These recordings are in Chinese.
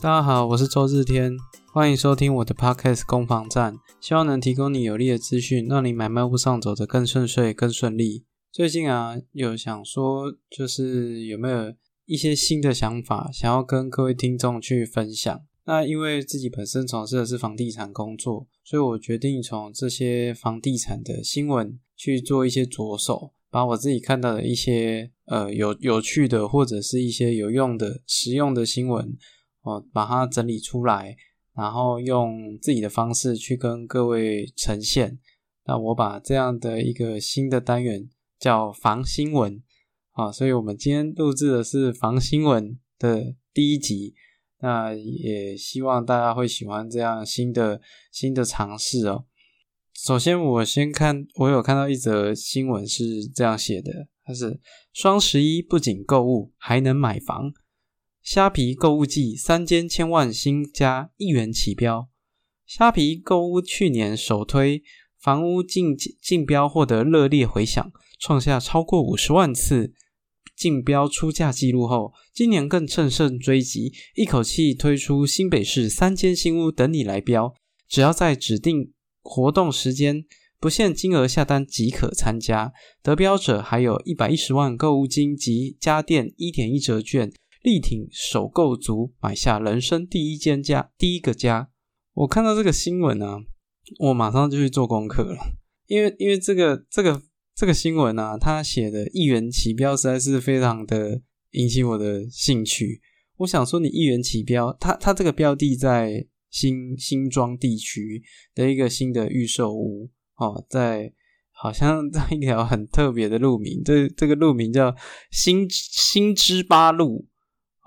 大家好，我是周日天，欢迎收听我的 Podcast 攻防战，希望能提供你有力的资讯，让你买卖路上走得更顺遂、更顺利。最近啊，有想说，就是有没有一些新的想法，想要跟各位听众去分享？那因为自己本身从事的是房地产工作，所以我决定从这些房地产的新闻去做一些着手，把我自己看到的一些呃有有趣的或者是一些有用的、实用的新闻，哦，把它整理出来，然后用自己的方式去跟各位呈现。那我把这样的一个新的单元叫房新闻啊，所以我们今天录制的是房新闻的第一集。那也希望大家会喜欢这样新的新的尝试哦。首先，我先看，我有看到一则新闻是这样写的，它是双十一不仅购物还能买房，虾皮购物季三间千万新家一元起标。虾皮购物去年首推房屋竞竞标获得热烈回响，创下超过五十万次。竞标出价记录后，今年更乘胜追击，一口气推出新北市三间新屋等你来标，只要在指定活动时间，不限金额下单即可参加。得标者还有一百一十万购物金及家电一点一折券，力挺首购族买下人生第一间家，第一个家。我看到这个新闻啊，我马上就去做功课了，因为因为这个这个。这个新闻啊，他写的一元起标实在是非常的引起我的兴趣。我想说，你一元起标，它它这个标的在新新庄地区的一个新的预售屋哦，在好像在一条很特别的路名，这这个路名叫新新之八路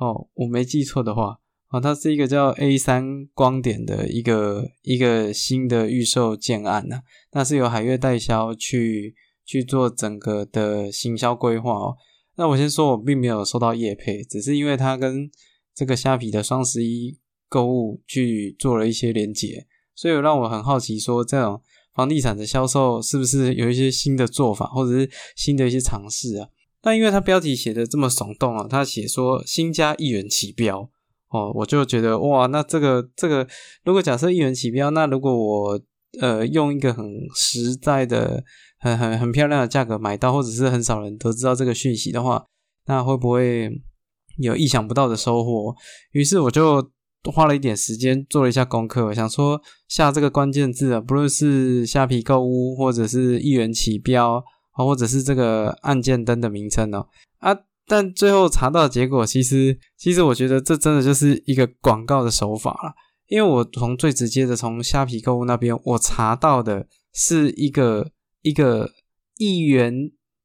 哦，我没记错的话哦，它是一个叫 A 三光点的一个一个新的预售建案呢，那是由海悦代销去。去做整个的行销规划哦。那我先说，我并没有收到业配，只是因为它跟这个虾皮的双十一购物去做了一些连接，所以让我很好奇，说这种房地产的销售是不是有一些新的做法，或者是新的一些尝试啊？但因为它标题写的这么耸动啊，它写说新家一元起标哦，我就觉得哇，那这个这个，如果假设一元起标，那如果我呃用一个很实在的。很很很漂亮的价格买到，或者是很少人都知道这个讯息的话，那会不会有意想不到的收获？于是我就花了一点时间做了一下功课，想说下这个关键字啊，不论是虾皮购物，或者是一元起标啊，或者是这个按键灯的名称哦啊，但最后查到结果，其实其实我觉得这真的就是一个广告的手法了，因为我从最直接的从虾皮购物那边我查到的是一个。一个一元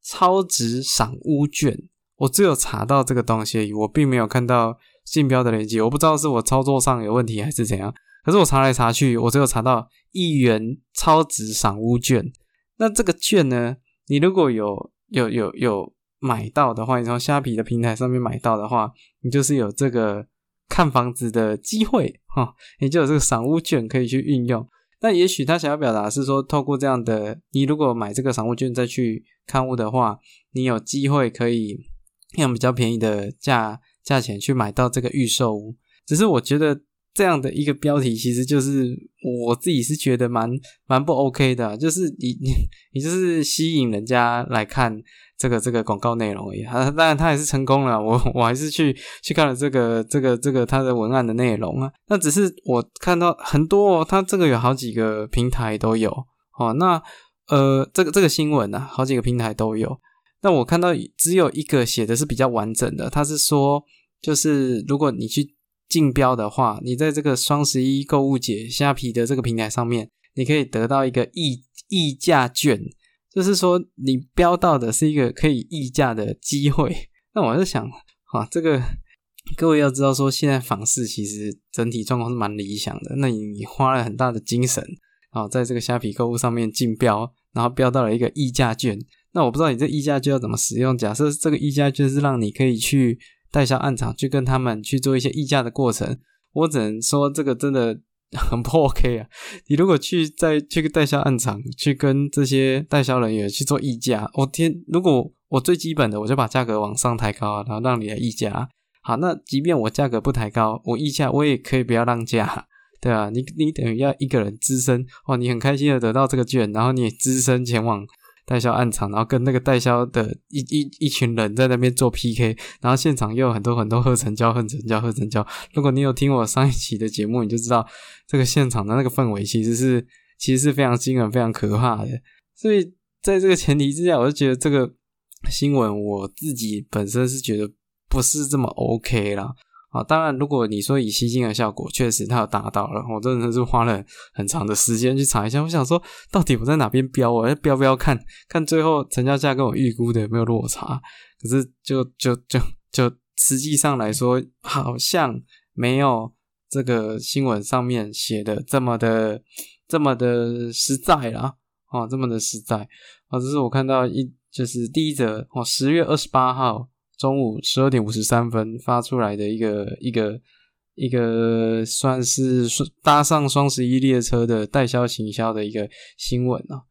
超值赏屋券，我只有查到这个东西，我并没有看到竞标的链接，我不知道是我操作上有问题还是怎样。可是我查来查去，我只有查到一元超值赏屋券。那这个券呢，你如果有有有有买到的话，你从虾皮的平台上面买到的话，你就是有这个看房子的机会哈，你就有这个赏屋券可以去运用。那也许他想要表达是说，透过这样的，你如果买这个商务券再去看屋的话，你有机会可以用比较便宜的价价钱去买到这个预售屋。只是我觉得这样的一个标题，其实就是我自己是觉得蛮蛮不 OK 的，就是你你你就是吸引人家来看。这个这个广告内容而已，啊，当然他也是成功了。我我还是去去看了这个这个这个他的文案的内容啊。那只是我看到很多，哦他这个有好几个平台都有哦。那呃，这个这个新闻呢，好几个平台都有。那我看到只有一个写的是比较完整的，他是说，就是如果你去竞标的话，你在这个双十一购物节虾皮的这个平台上面，你可以得到一个溢溢价券。就是说，你标到的是一个可以溢价的机会。那我在想，啊，这个各位要知道，说现在房市其实整体状况是蛮理想的。那你花了很大的精神，啊，在这个虾皮购物上面竞标，然后标到了一个溢价券。那我不知道你这溢价券要怎么使用。假设这个溢价券是让你可以去代销暗场，去跟他们去做一些议价的过程，我只能说这个真的。很不 OK 啊！你如果去在去个代销暗场，去跟这些代销人员去做议价，我天！如果我最基本的，我就把价格往上抬高，然后让你来议价，好，那即便我价格不抬高，我议价我也可以不要让价，对啊，你你等于要一个人资深哦，你很开心的得到这个券，然后你资深前往。代销暗场，然后跟那个代销的一一一群人在那边做 PK，然后现场又有很多很多贺成交、贺成交、贺成交。如果你有听我上一期的节目，你就知道这个现场的那个氛围其实是其实是非常惊人、非常可怕的。所以在这个前提之下，我就觉得这个新闻我自己本身是觉得不是这么 OK 啦。啊，当然，如果你说以吸金的效果，确实它有达到了。我真的是花了很长的时间去查一下，我想说，到底我在哪边标？我要标标看看最后成交价跟我预估的有没有落差。可是，就就就就实际上来说，好像没有这个新闻上面写的这么的这么的实在啦。哦，这么的实在。啊，这是我看到一就是第一则哦，十月二十八号。中午十二点五十三分发出来的一个一个一个算是搭上双十一列车的代销行销的一个新闻啊。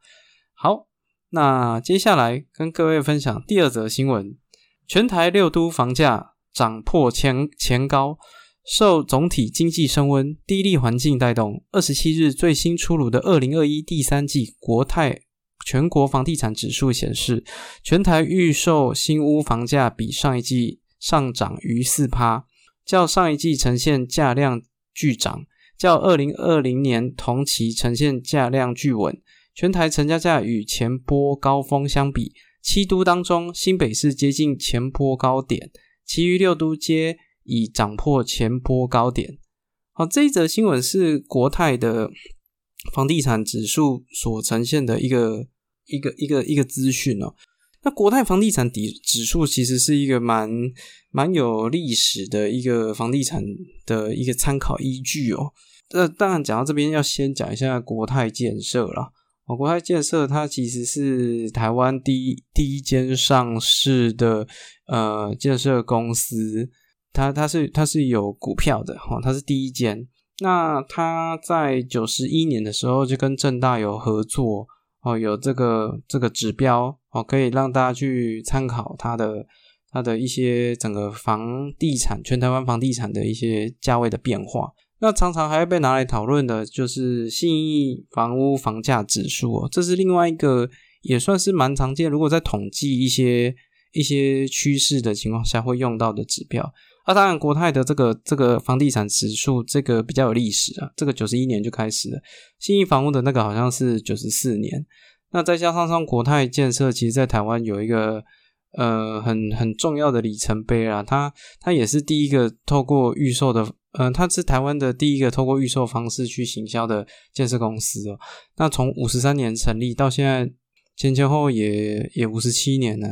好，那接下来跟各位分享第二则新闻：全台六都房价涨破前前高，受总体经济升温、低利环境带动。二十七日最新出炉的二零二一第三季国泰。全国房地产指数显示，全台预售新屋房价比上一季上涨逾四趴，较上一季呈现价量巨涨，较二零二零年同期呈现价量巨稳。全台成交价与前波高峰相比，七都当中新北市接近前波高点，其余六都皆已涨破前波高点。好，这一则新闻是国泰的。房地产指数所呈现的一个一个一个一个资讯哦，那国泰房地产底指数其实是一个蛮蛮有历史的一个房地产的一个参考依据哦。那当然讲到这边，要先讲一下国泰建设啦。哦，国泰建设它其实是台湾第一第一间上市的呃建设公司，它它是它是有股票的哈，它是第一间。那它在九十一年的时候就跟正大有合作哦，有这个这个指标哦，可以让大家去参考它的它的一些整个房地产全台湾房地产的一些价位的变化。那常常还会被拿来讨论的就是信义房屋房价指数哦，这是另外一个也算是蛮常见，如果在统计一些一些趋势的情况下会用到的指标。那当然，国泰的这个这个房地产指数，这个比较有历史啊，这个九十一年就开始了。新义房屋的那个好像是九十四年。那再加上上国泰建设，其实在台湾有一个呃很很重要的里程碑啊，它它也是第一个透过预售的，嗯，它是台湾的第一个透过预售方式去行销的建设公司哦。那从五十三年成立到现在前前后也也五十七年了。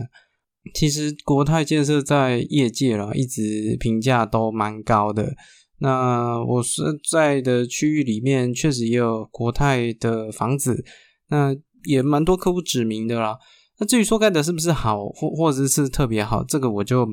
其实国泰建设在业界啦，一直评价都蛮高的。那我是在的区域里面，确实也有国泰的房子，那也蛮多客户指名的啦。那至于说盖的是不是好，或或者是特别好，这个我就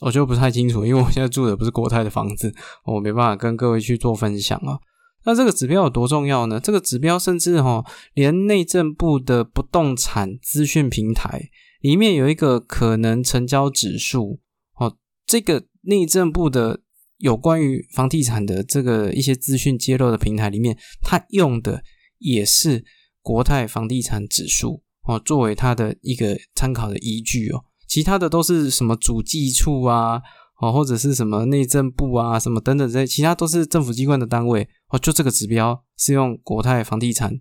我就不太清楚，因为我现在住的不是国泰的房子，我没办法跟各位去做分享啊。那这个指标有多重要呢？这个指标甚至哈，连内政部的不动产资讯平台。里面有一个可能成交指数哦，这个内政部的有关于房地产的这个一些资讯揭露的平台里面，它用的也是国泰房地产指数哦，作为它的一个参考的依据哦。其他的都是什么主计处啊，哦或者是什么内政部啊，什么等等这些，其他都是政府机关的单位哦。就这个指标是用国泰房地产。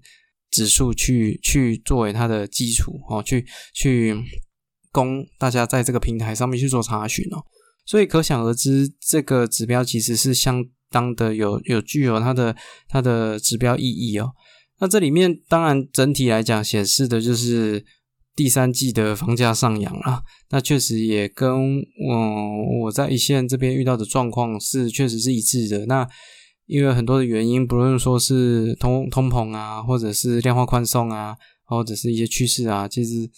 指数去去作为它的基础哦，去去供大家在这个平台上面去做查询哦，所以可想而知，这个指标其实是相当的有有具有它的它的指标意义哦。那这里面当然整体来讲显示的就是第三季的房价上扬啊，那确实也跟我我在一线这边遇到的状况是确实是一致的。那因为很多的原因，不论说是通通膨啊，或者是量化宽松啊，或者是一些趋势啊，其实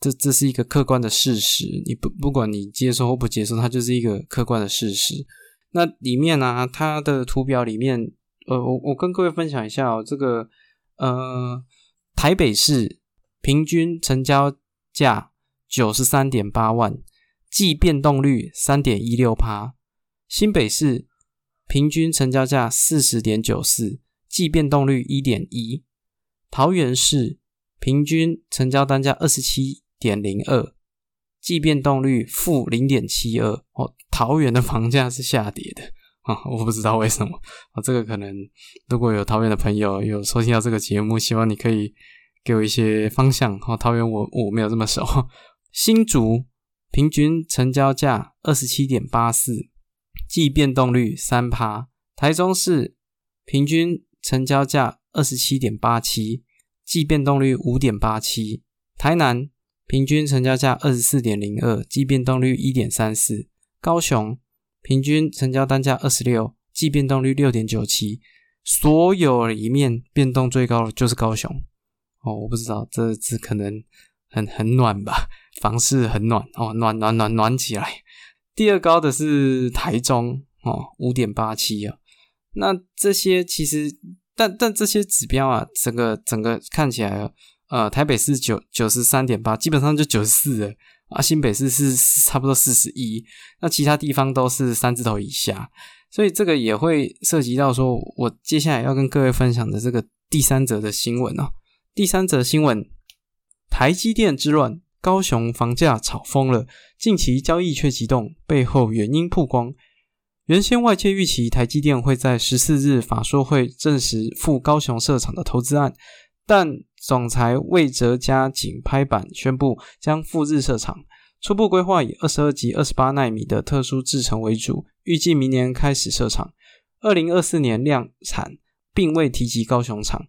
这这是一个客观的事实。你不不管你接受或不接受，它就是一个客观的事实。那里面呢，它的图表里面，呃，我我跟各位分享一下哦，这个呃，台北市平均成交价九十三点八万，即变动率三点一六趴。新北市平均成交价四十点九四，季变动率一点一；桃园市平均成交单价二十七点零二，季变动率负零点七二。哦，桃园的房价是下跌的啊，我不知道为什么啊。这个可能如果有桃园的朋友有收听到这个节目，希望你可以给我一些方向。哦，桃园我我没有这么熟。新竹平均成交价二十七点八四。季变动率三趴，台中市平均成交价二十七点八七，季变动率五点八七，台南平均成交价二十四点零二，季变动率一点三四，高雄平均成交单价二十六，季变动率六点九七，所有里面变动最高的就是高雄哦，我不知道这只可能很很暖吧，房市很暖哦，暖暖暖暖起来。第二高的是台中哦，五点八七啊。那这些其实，但但这些指标啊，整个整个看起来，呃，台北是九九十三点八，基本上就九十四了啊。新北市是差不多四十一，那其他地方都是三字头以下，所以这个也会涉及到说，我接下来要跟各位分享的这个第三则的新闻哦。第三则新闻，台积电之乱。高雄房价炒疯了，近期交易却急动，背后原因曝光。原先外界预期台积电会在十四日法说会证实赴高雄设厂的投资案，但总裁魏哲嘉仅拍板宣布将赴日设厂，初步规划以二十二及二十八纳米的特殊制程为主，预计明年开始设厂，二零二四年量产，并未提及高雄厂。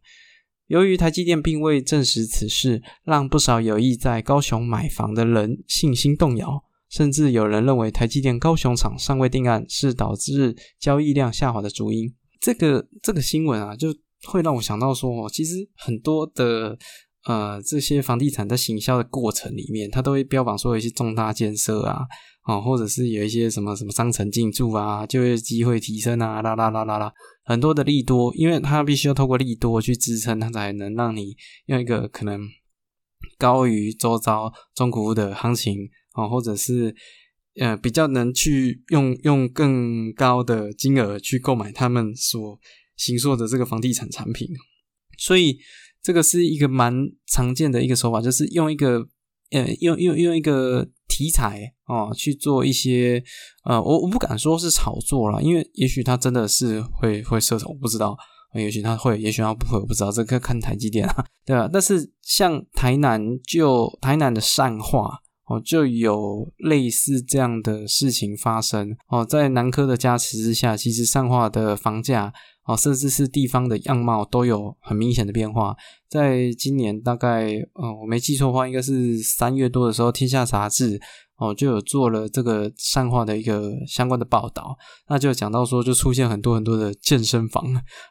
由于台积电并未证实此事，让不少有意在高雄买房的人信心动摇，甚至有人认为台积电高雄厂尚未定案是导致交易量下滑的主因。这个这个新闻啊，就会让我想到说，其实很多的呃这些房地产在行销的过程里面，它都会标榜说一些重大建设啊。哦，或者是有一些什么什么商城进驻啊，就业机会提升啊，啦啦啦啦啦，很多的利多，因为它必须要透过利多去支撑，它才能让你用一个可能高于周遭中古的行情啊，或者是呃比较能去用用更高的金额去购买他们所行说的这个房地产产品，所以这个是一个蛮常见的一个手法，就是用一个呃用用用一个。题材哦，去做一些呃，我我不敢说是炒作了，因为也许他真的是会会设我不知道，也许他会，也许他不会，我不知道，这个看台积电啊，对吧？但是像台南就台南的善化哦，就有类似这样的事情发生哦，在南科的加持之下，其实善化的房价。哦，甚至是地方的样貌都有很明显的变化。在今年大概，嗯，我没记错的话，应该是三月多的时候，《天下杂志》哦就有做了这个善化的一个相关的报道。那就讲到说，就出现很多很多的健身房，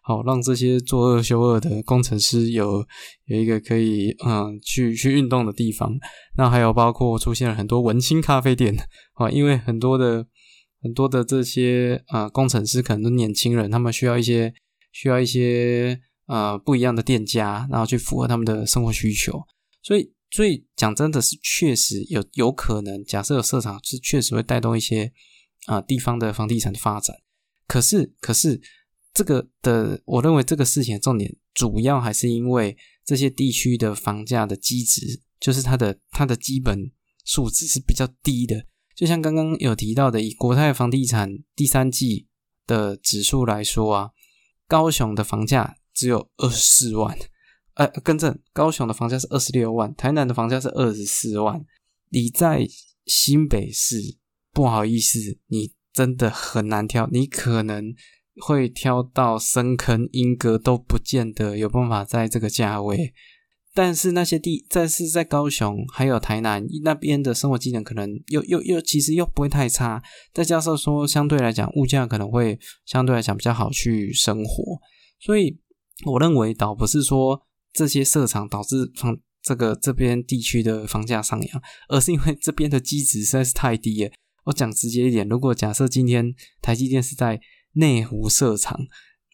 好让这些做恶修恶的工程师有有一个可以嗯去去运动的地方。那还有包括出现了很多文青咖啡店啊，因为很多的。很多的这些呃工程师可能都年轻人，他们需要一些需要一些呃不一样的店家，然后去符合他们的生活需求。所以，所以讲真的是确实有有可能，假设有市场是确实会带动一些啊地方的房地产的发展。可是，可是这个的，我认为这个事情的重点主要还是因为这些地区的房价的基值，就是它的它的基本数值是比较低的。就像刚刚有提到的，以国泰房地产第三季的指数来说啊，高雄的房价只有二十四万，呃，更正，高雄的房价是二十六万，台南的房价是二十四万。你在新北市，不好意思，你真的很难挑，你可能会挑到深坑、莺歌都不见得有办法在这个价位。但是那些地，但是在高雄还有台南那边的生活技能可能又又又其实又不会太差，再加上说相对来讲物价可能会相对来讲比较好去生活，所以我认为倒不是说这些设厂导致房这个这边地区的房价上扬，而是因为这边的基值实在是太低了。我讲直接一点，如果假设今天台积电是在内湖设厂，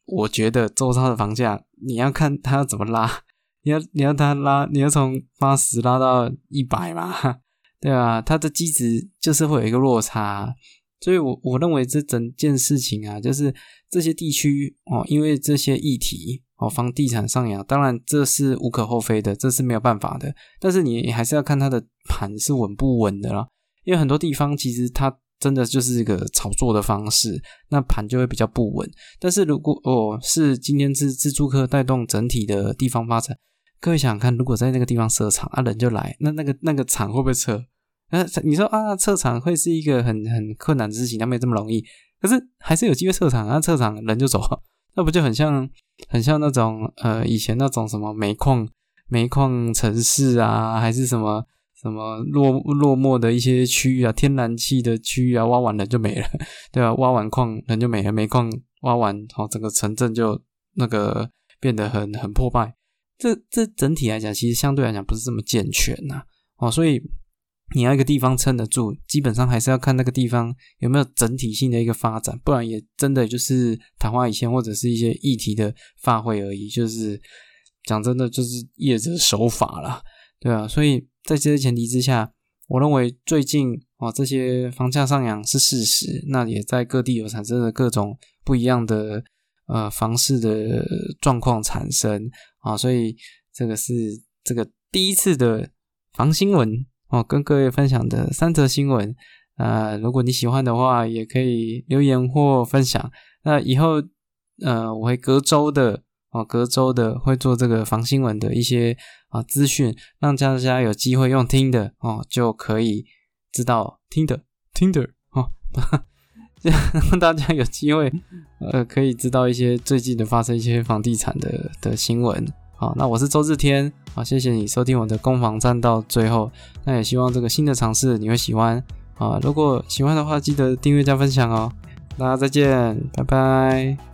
我觉得周遭的房价你要看它要怎么拉。你要你要它拉，你要从八十拉到一百嘛，对啊？它的机值就是会有一个落差，所以我我认为这整件事情啊，就是这些地区哦，因为这些议题哦，房地产上扬，当然这是无可厚非的，这是没有办法的。但是你还是要看它的盘是稳不稳的啦，因为很多地方其实它真的就是一个炒作的方式，那盘就会比较不稳。但是如果哦是今天是自住客带动整体的地方发展，各位想想看，如果在那个地方设厂啊，人就来，那那个那个厂会不会撤？那你说啊，撤厂会是一个很很困难的事情，那没这么容易。可是还是有机会撤场啊，撤场人就走，那不就很像很像那种呃以前那种什么煤矿煤矿城市啊，还是什么什么落落寞的一些区域啊，天然气的区域啊，挖完人就没了，对吧？挖完矿人就没了，煤矿挖完，好，整个城镇就那个变得很很破败。这这整体来讲，其实相对来讲不是这么健全呐，哦，所以。你要一个地方撑得住，基本上还是要看那个地方有没有整体性的一个发展，不然也真的就是昙花一现或者是一些议题的发挥而已。就是讲真的，就是业者手法啦，对啊。所以在这些前提之下，我认为最近啊这些房价上扬是事实，那也在各地有产生了各种不一样的呃房市的状况产生啊。所以这个是这个第一次的防新闻。哦，跟各位分享的三则新闻，呃，如果你喜欢的话，也可以留言或分享。那以后，呃，我会隔周的，哦，隔周的会做这个防新闻的一些啊资讯，让大家有机会用听的哦，就可以知道听的听的哦，这样让 大家有机会，呃，可以知道一些最近的发生一些房地产的的新闻。好，那我是周志天，好，谢谢你收听我的攻防战到最后，那也希望这个新的尝试你会喜欢，啊，如果喜欢的话，记得订阅加分享哦，大家再见，拜拜。